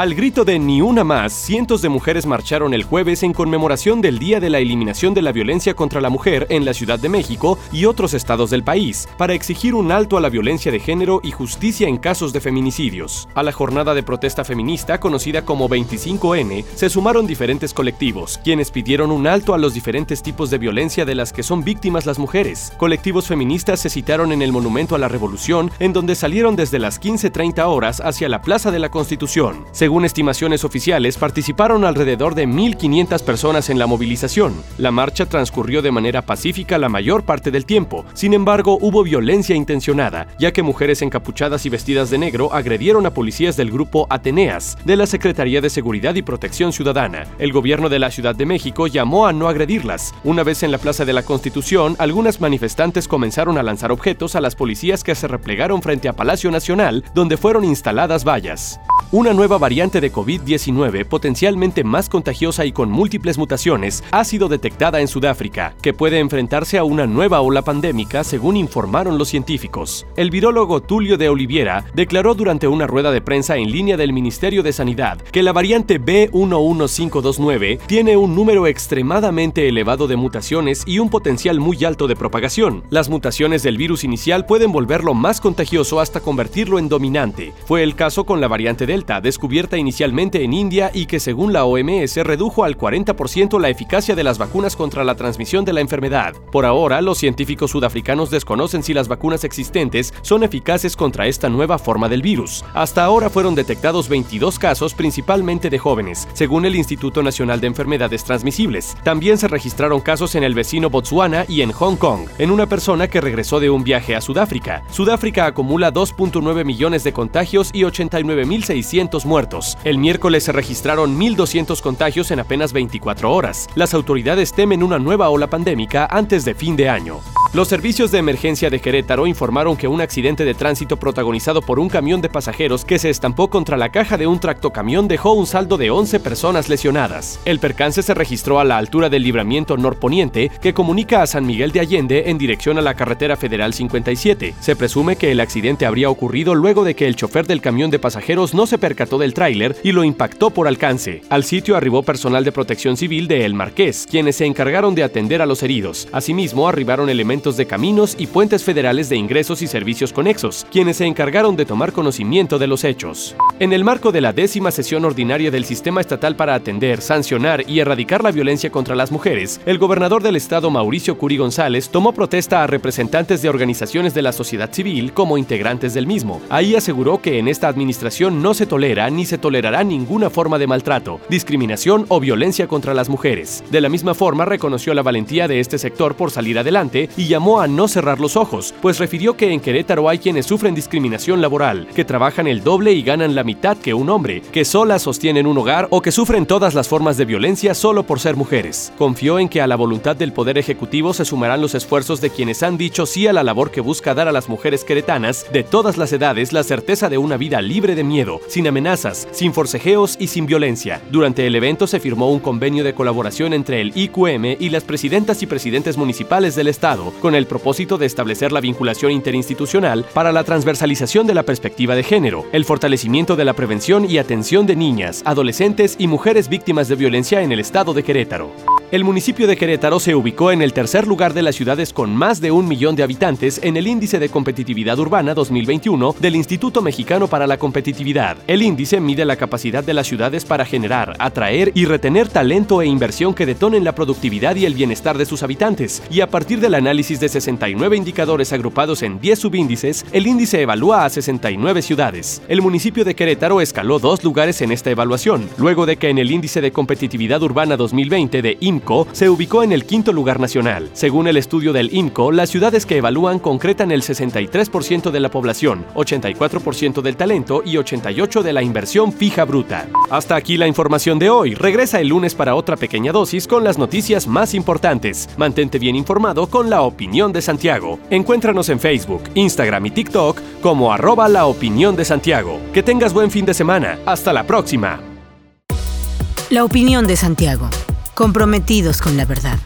Al grito de Ni una más, cientos de mujeres marcharon el jueves en conmemoración del Día de la Eliminación de la Violencia contra la Mujer en la Ciudad de México y otros estados del país, para exigir un alto a la violencia de género y justicia en casos de feminicidios. A la jornada de protesta feminista, conocida como 25N, se sumaron diferentes colectivos, quienes pidieron un alto a los diferentes tipos de violencia de las que son víctimas las mujeres. Colectivos feministas se citaron en el Monumento a la Revolución, en donde salieron desde las 15.30 horas hacia la Plaza de la Constitución. Estimaciones oficiales, participaron alrededor de 1.500 personas en la movilización. La marcha transcurrió de manera pacífica la mayor parte del tiempo. Sin embargo, hubo violencia intencionada, ya que mujeres encapuchadas y vestidas de negro agredieron a policías del grupo Ateneas, de la Secretaría de Seguridad y Protección Ciudadana. El gobierno de la Ciudad de México llamó a no agredirlas. Una vez en la Plaza de la Constitución, algunas manifestantes comenzaron a lanzar objetos a las policías que se replegaron frente a Palacio Nacional, donde fueron instaladas vallas. Una nueva variante de COVID-19, potencialmente más contagiosa y con múltiples mutaciones, ha sido detectada en Sudáfrica, que puede enfrentarse a una nueva ola pandémica, según informaron los científicos. El virólogo Tulio de Oliviera declaró durante una rueda de prensa en línea del Ministerio de Sanidad que la variante B11529 tiene un número extremadamente elevado de mutaciones y un potencial muy alto de propagación. Las mutaciones del virus inicial pueden volverlo más contagioso hasta convertirlo en dominante. Fue el caso con la variante Delta descubierta inicialmente en India y que según la OMS redujo al 40% la eficacia de las vacunas contra la transmisión de la enfermedad. Por ahora, los científicos sudafricanos desconocen si las vacunas existentes son eficaces contra esta nueva forma del virus. Hasta ahora fueron detectados 22 casos principalmente de jóvenes, según el Instituto Nacional de Enfermedades Transmisibles. También se registraron casos en el vecino Botswana y en Hong Kong, en una persona que regresó de un viaje a Sudáfrica. Sudáfrica acumula 2.9 millones de contagios y 89.600 muertos. El miércoles se registraron 1.200 contagios en apenas 24 horas. Las autoridades temen una nueva ola pandémica antes de fin de año. Los servicios de emergencia de Querétaro informaron que un accidente de tránsito protagonizado por un camión de pasajeros que se estampó contra la caja de un tractocamión dejó un saldo de 11 personas lesionadas. El percance se registró a la altura del libramiento norponiente que comunica a San Miguel de Allende en dirección a la carretera federal 57. Se presume que el accidente habría ocurrido luego de que el chofer del camión de pasajeros no se percató del tráiler y lo impactó por alcance. Al sitio arribó personal de protección civil de El Marqués, quienes se encargaron de atender a los heridos. Asimismo, arribaron elementos de caminos y puentes federales de ingresos y servicios conexos, quienes se encargaron de tomar conocimiento de los hechos. En el marco de la décima sesión ordinaria del Sistema Estatal para atender, sancionar y erradicar la violencia contra las mujeres, el gobernador del estado Mauricio Curi González tomó protesta a representantes de organizaciones de la sociedad civil como integrantes del mismo. Ahí aseguró que en esta administración no se tolera ni se tolerará ninguna forma de maltrato, discriminación o violencia contra las mujeres. De la misma forma reconoció la valentía de este sector por salir adelante y llamó a no cerrar los ojos, pues refirió que en Querétaro hay quienes sufren discriminación laboral, que trabajan el doble y ganan la mitad que un hombre, que solas sostienen un hogar o que sufren todas las formas de violencia solo por ser mujeres. Confió en que a la voluntad del Poder Ejecutivo se sumarán los esfuerzos de quienes han dicho sí a la labor que busca dar a las mujeres queretanas de todas las edades la certeza de una vida libre de miedo, sin amenazas, sin forcejeos y sin violencia. Durante el evento se firmó un convenio de colaboración entre el IQM y las presidentas y presidentes municipales del Estado, con el propósito de establecer la vinculación interinstitucional para la transversalización de la perspectiva de género, el fortalecimiento de la prevención y atención de niñas, adolescentes y mujeres víctimas de violencia en el estado de Querétaro. El municipio de Querétaro se ubicó en el tercer lugar de las ciudades con más de un millón de habitantes en el Índice de Competitividad Urbana 2021 del Instituto Mexicano para la Competitividad. El índice mide la capacidad de las ciudades para generar, atraer y retener talento e inversión que detonen la productividad y el bienestar de sus habitantes, y a partir del análisis análisis de 69 indicadores agrupados en 10 subíndices, el índice evalúa a 69 ciudades. El municipio de Querétaro escaló dos lugares en esta evaluación, luego de que en el índice de competitividad urbana 2020 de IMCO se ubicó en el quinto lugar nacional. Según el estudio del IMCO, las ciudades que evalúan concretan el 63% de la población, 84% del talento y 88% de la inversión fija bruta. Hasta aquí la información de hoy. Regresa el lunes para otra pequeña dosis con las noticias más importantes. Mantente bien informado con la opinión de Santiago. Encuéntranos en Facebook, Instagram y TikTok como arroba la opinión de Santiago. Que tengas buen fin de semana. Hasta la próxima. La opinión de Santiago. Comprometidos con la verdad.